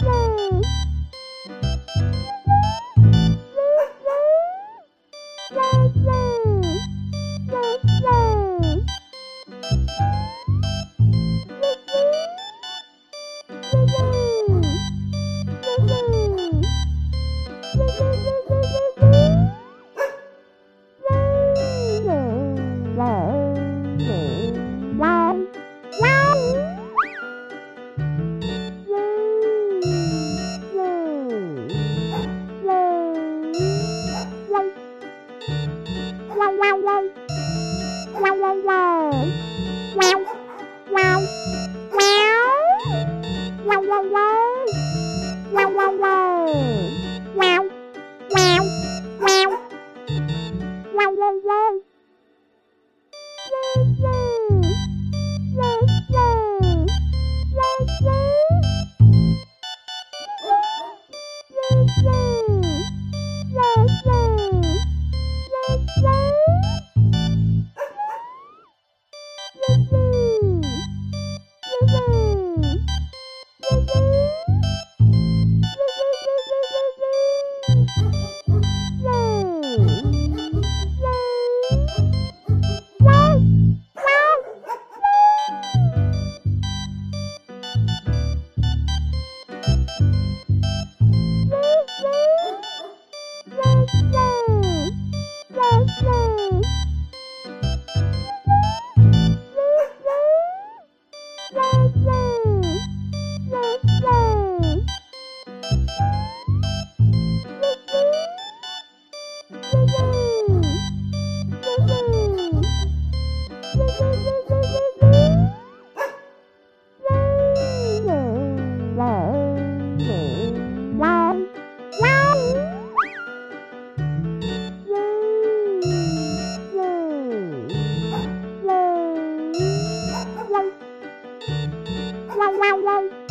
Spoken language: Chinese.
哇哦拜拜 hmm wow wow.